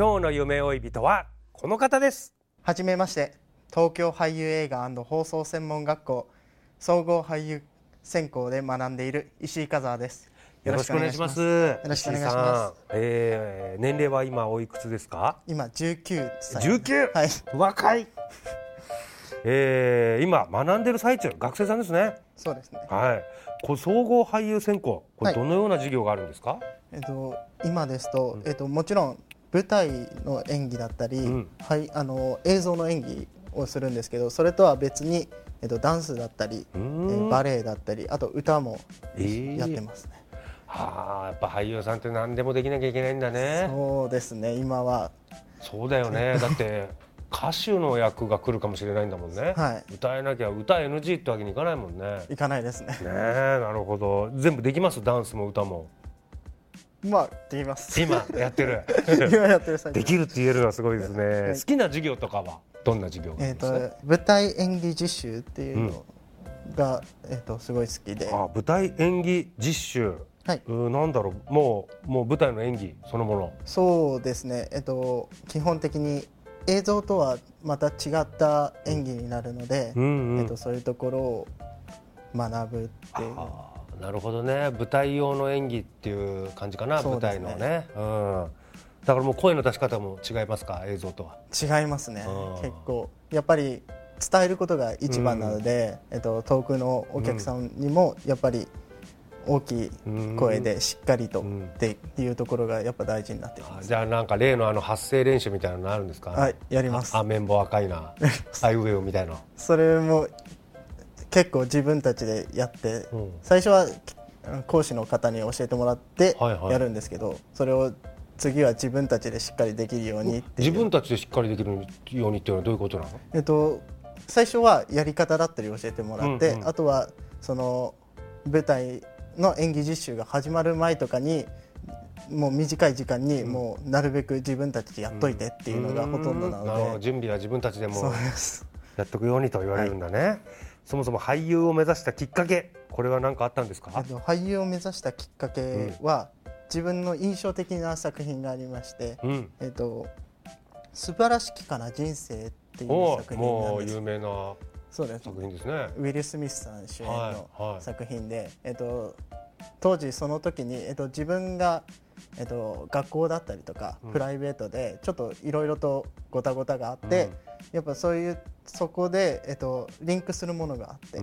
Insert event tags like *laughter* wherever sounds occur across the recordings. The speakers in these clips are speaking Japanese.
今日の夢追い人はこの方です。はじめまして。東京俳優映画放送専門学校総合俳優専攻で学んでいる石井和也です。よろしくお願いします。よろしくお願いします。えー、年齢は今おいくつですか？今19歳。19はい。若い。えー、今学んでる最中学生さんですね。そうですね。はい。これ総合俳優専攻これはい。どのような授業があるんですか、えっと今ですと、えっともちろん舞台の演技だったり、うん。はいあの映像の演技をするんですけどそれとは別にえっとダンスだったり、えうーバレエだったりあと歌もえー。やってますね、はあやっぱ俳優さんって何でもできなきゃいけないんだね。そうですね今は。そうだよね。*laughs* だって歌手の役が来るかもしれないんだもんね、はい。歌えなきゃ歌 NG ってわけにいかないもんね。ねいかないですねえなるほど。全部できます？ダンスも歌もまあできます。今やってる。*laughs* 今やってる最中できるって言えるのはすごいですね、い。好きな授業とかはどんな授業えー、るんですか、と舞台演技実習っていうのが、えー、とすごい好きで、あ舞台演技実習。はい、うーなんだろう。もうもう舞台の演技そのもの。そうですね、えー、と基本的に映像とはまた違った演技になるので、うんうん。えー、とそういうところを学ぶっていうなるほどね。舞台用の演技っていう感じかな、ね。台のね、うん、だからもう声の出し方も違いますか映像とは？違いますね。うん。結構やっぱり伝えることが一番なので、えー、と遠くのお客さんにもやっぱり大きい声でしっかりとうん。っていうところがやっぱ大事になってます。じゃあなんか例のあの発声練習みたいなのあるんですか？はいやります。ああ綿棒赤いな。あいうえおみたいな。それも結構自分たちでやって、うん。最初は講師の方に教えてもらってはいはい。やるんですけど、それを次は自分たちでしっかりできるように自分たちでしっかりできるようにっていうのはどういうことなの？えっと、最初はやり方だったり教えてもらって、うんうん。あとはその舞台の演技実習が始まる前とかにもう短い時間にもうなるべく自分たちでやっといてっていうのがほとんどなので、準備は自分たちでもやっとくようにと言われるんだね、そもそも俳優を目指したきっかけこれは何かあったんですか？えっと、俳優を目指したきっかけは、自分の印象的な作品がありまして、うん。えっと「素晴らしきかな人生」っていうお作品なんもうです有名なそうです。作品ですね。ウィル・スミスさん主演はいのはい作品で、えっと、当時その時に、えっと、自分が、えっと、学校だったりとか、うん。プライベートでちょっといろいろとごたごたがあって、うんやっぱそういうそこで、えっと、リンクするものがあって、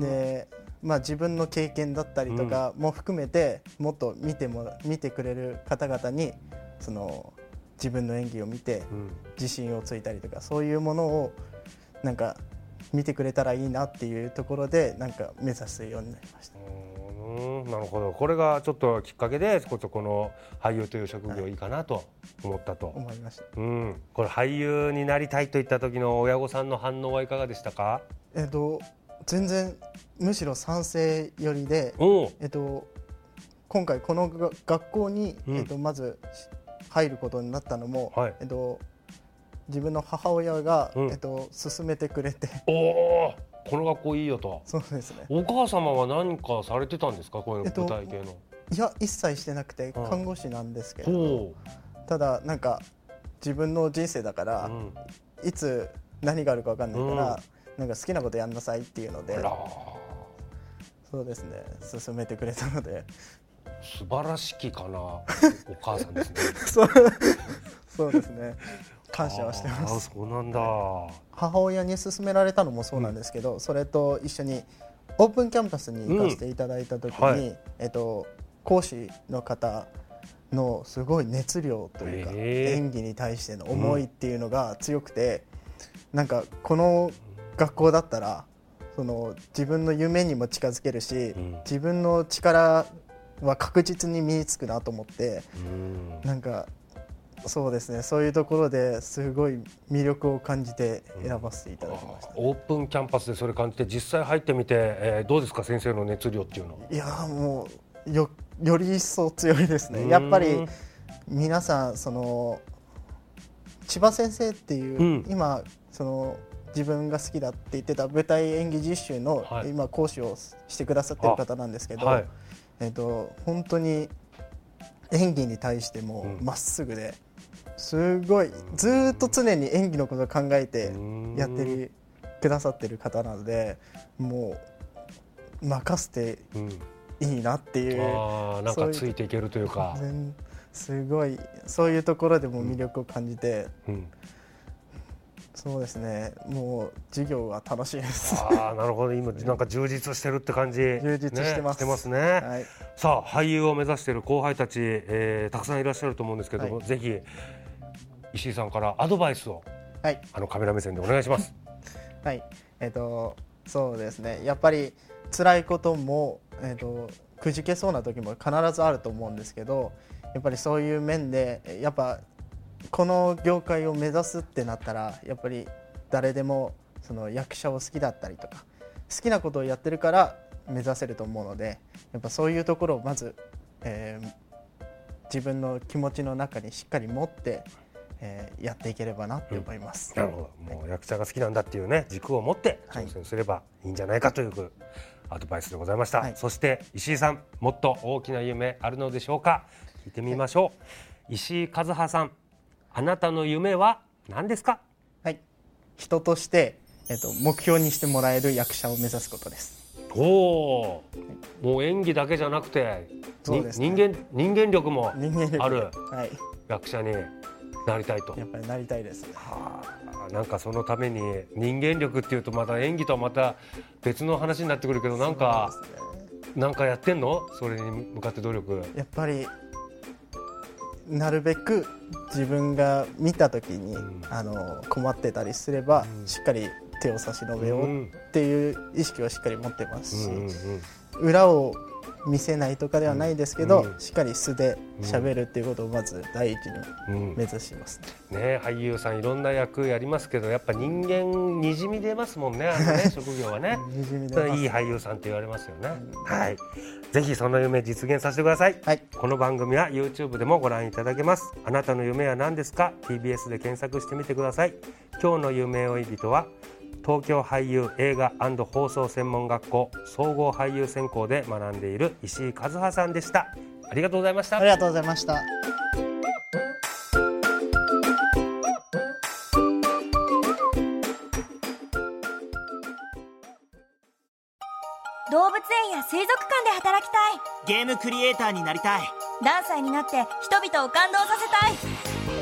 で、まあ、自分の経験だったりとかも含めて、もっと見てもら見てくれる方々にその自分の演技を見てうん。自信をついたりとかそういうものをなんか見てくれたらいいなっていうところでなんか目指すようになりました。うーんなるほど。これがちょっときっかけでこそこの俳優という職業いいかなと思ったと、思いました。うん、これ俳優になりたいといった時の親御さんの反応はいかがでしたか？えっと全然むしろ賛成寄りで、えっと今回このが学校に、うん。えっとまず入ることになったのも、はい。えっと自分の母親が、うん。えっと勧めてくれて。おおこの学校いいよと。そうですね。お母様は何かされてたんですか？こういうえっと舞台系の、いや一切してなくてうん。看護師なんですけれど、ほただなんか自分の人生だから、う、うん、いつ何があるか分かんないから、なんか好きなことやんなさいっていうのでそうですね。勧めてくれたので。素晴らしきかなお母さんですね。*laughs* そう。そうですね感謝はしてます。そうなんだ。母親に勧められたのもそうなんですけど、それと一緒にオープンキャンパスに行かせていただいた時に、うん。はい。えっと、講師の方のすごい熱量というか、へー演技に対しての思いっていうのが強くて、なんかこの学校だったらその自分の夢にも近づけるし、ん。自分の力は確実に身につくなと思ってうん。なんかそうですね。そういうところですごい魅力を感じて選ばせていただきました、オープンキャンパスでそれ感じて実際入ってみて、えーどうですか先生の熱量っていうのいやーもうよより一層強いですうん。ねやっぱり皆さんその千葉先生っていう、うん。今その自分が好きだって言ってた舞台演技実習の、はい。今講師をしてくださってる方なんですけど、はい。えっと本当に演技に対してもうん。まっすぐですごい。ずーっと常に演技のことを考えてうん。やってるくださってる方なのでもう任せてうん。いいなっていう。あーなんかついていけるというか。全すごい。そういうところでも魅力を感じて、うん。そうですね。もう授業は楽しいです。ああなるほど。今なんか充実してるって感じ。充実してます。ね、してますね、はい、さあ俳優を目指している後輩たち、えーたくさんいらっしゃると思うんですけども、はぜひ石井さんからアドバイスをはい。あのカメラ目線でお願いします。*laughs* はい、えっ、とそうですね。やっぱり辛いこともえっ、とくじけそうな時も必ずあると思うんですけどやっぱりそういう面でやっぱこの業界を目指すってなったらやっぱり誰でもその役者を好きだったりとか好きなことをやってるから目指せると思うのでやっぱそういうところをまず、えー自分の気持ちの中にしっかり持って、えーやっていければなって思います。なるほど。もう役者が好きなんだっていうね軸を持ってはい。挑戦すればいいんじゃないかというアドバイスでございました、はい。そして石井さんもっと大きな夢あるのでしょうか。聞いてみましょう、石井和葉さんあなたの夢は何ですか？はい、人として、えっと、目標にしてもらえる役者を目指すことです。おおもう演技だけじゃなくて、にそうですね。人間人間力もあるはい、役者になりたいと。やっぱりなりたいです。ね。はあなんかそのために人間力っていうとまた演技とはまた別の話になってくるけどなんかそうですね。なんかやってんの？それに向かって努力。やっぱりなるべく自分が見た時に、ん。あの困ってたりすれば、うん。しっかり手を差し伸べようっていう意識はしっかり持ってますし、うんうんうん。裏を見せないとかではないですけど、うん。しっかり素で喋るっていうことをまず第一にうん。目指しますね。ね俳優さんいろんな役やりますけどやっぱ人間にじみ出ますもんねあのね *laughs* 職業はね。にじみ出いい俳優さんって言われますよね。はい。ぜひその夢実現させてください。はい。この番組は YouTube でもご覧いただけます。あなたの夢は何ですか？TBS で検索してみてください。今日の夢追い人は東京俳優映画放送専門学校総合俳優専攻で学んでいる石井和葉さんでした。ありがとうございました。ありがとうございました。動物園や水族館で働きたい。ゲームクリエイターになりたい。何歳になって人々を感動させたい